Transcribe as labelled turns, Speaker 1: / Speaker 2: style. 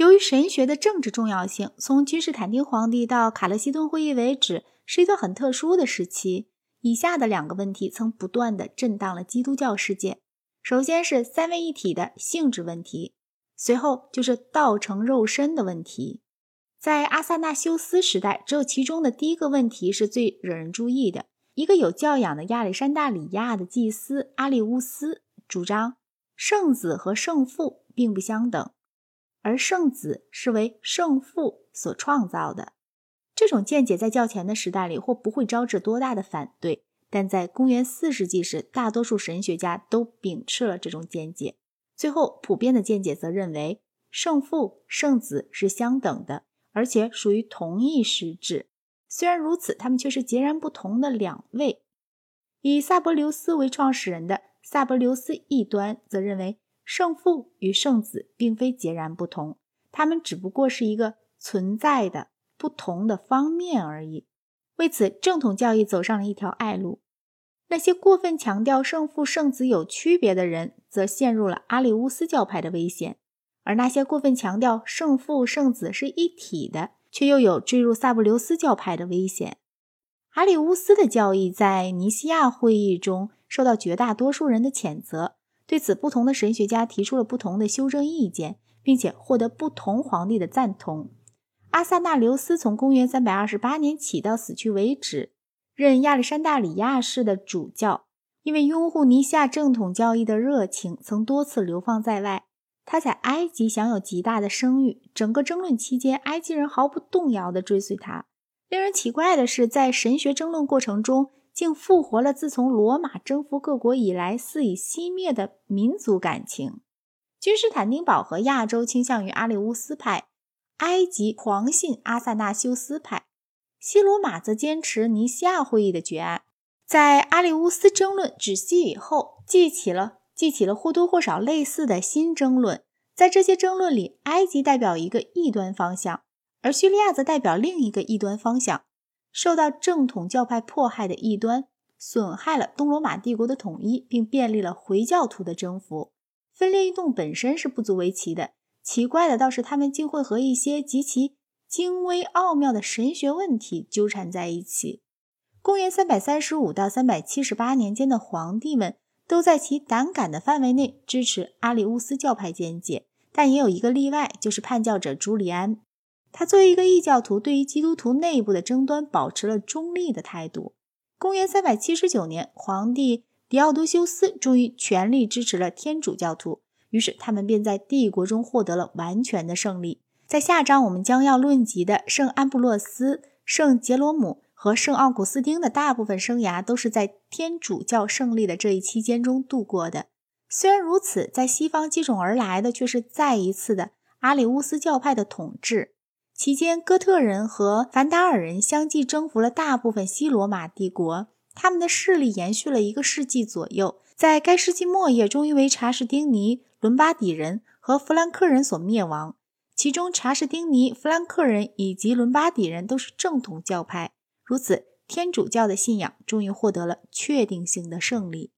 Speaker 1: 由于神学的政治重要性，从君士坦丁皇帝到卡勒西顿会议为止，是一段很特殊的时期。以下的两个问题曾不断的震荡了基督教世界：首先是三位一体的性质问题，随后就是道成肉身的问题。在阿萨纳修斯时代，只有其中的第一个问题是最惹人注意的。一个有教养的亚历山大里亚的祭司阿里乌斯主张，圣子和圣父并不相等。而圣子是为圣父所创造的，这种见解在较前的时代里或不会招致多大的反对，但在公元四世纪时，大多数神学家都秉持了这种见解。最后，普遍的见解则认为圣父、圣子是相等的，而且属于同一实质。虽然如此，他们却是截然不同的两位。以萨博留斯为创始人的萨博留斯异端则认为。圣父与圣子并非截然不同，他们只不过是一个存在的不同的方面而已。为此，正统教义走上了一条爱路。那些过分强调圣父圣子有区别的人，则陷入了阿里乌斯教派的危险；而那些过分强调圣父圣子是一体的，却又有坠入萨布留斯教派的危险。阿里乌斯的教义在尼西亚会议中受到绝大多数人的谴责。对此，不同的神学家提出了不同的修正意见，并且获得不同皇帝的赞同。阿萨纳留斯从公元328年起到死去为止，任亚历山大里亚市的主教。因为拥护尼西亚正统教义的热情，曾多次流放在外。他在埃及享有极大的声誉，整个争论期间，埃及人毫不动摇地追随他。令人奇怪的是，在神学争论过程中，竟复活了自从罗马征服各国以来似已熄灭的民族感情。君士坦丁堡和亚洲倾向于阿里乌斯派，埃及狂信阿萨纳修斯派，西罗马则坚持尼西亚会议的决案。在阿里乌斯争论止息以后，记起了记起了或多或少类似的新争论。在这些争论里，埃及代表一个异端方向，而叙利亚则代表另一个异端方向。受到正统教派迫害的异端，损害了东罗马帝国的统一，并便利了回教徒的征服。分裂运动本身是不足为奇的，奇怪的倒是他们竟会和一些极其精微奥妙的神学问题纠缠在一起。公元335到378年间的皇帝们都在其胆敢的范围内支持阿里乌斯教派见解，但也有一个例外，就是叛教者朱利安。他作为一个异教徒，对于基督徒内部的争端保持了中立的态度。公元379年，皇帝狄奥多修斯终于全力支持了天主教徒，于是他们便在帝国中获得了完全的胜利。在下章我们将要论及的圣安布洛斯、圣杰罗姆和圣奥古斯丁的大部分生涯，都是在天主教胜利的这一期间中度过的。虽然如此，在西方接踵而来的却是再一次的阿里乌斯教派的统治。期间，哥特人和凡达尔人相继征服了大部分西罗马帝国，他们的势力延续了一个世纪左右。在该世纪末叶，终于为查士丁尼、伦巴底人和弗兰克人所灭亡。其中，查士丁尼、弗兰克人以及伦巴底人都是正统教派，如此，天主教的信仰终于获得了确定性的胜利。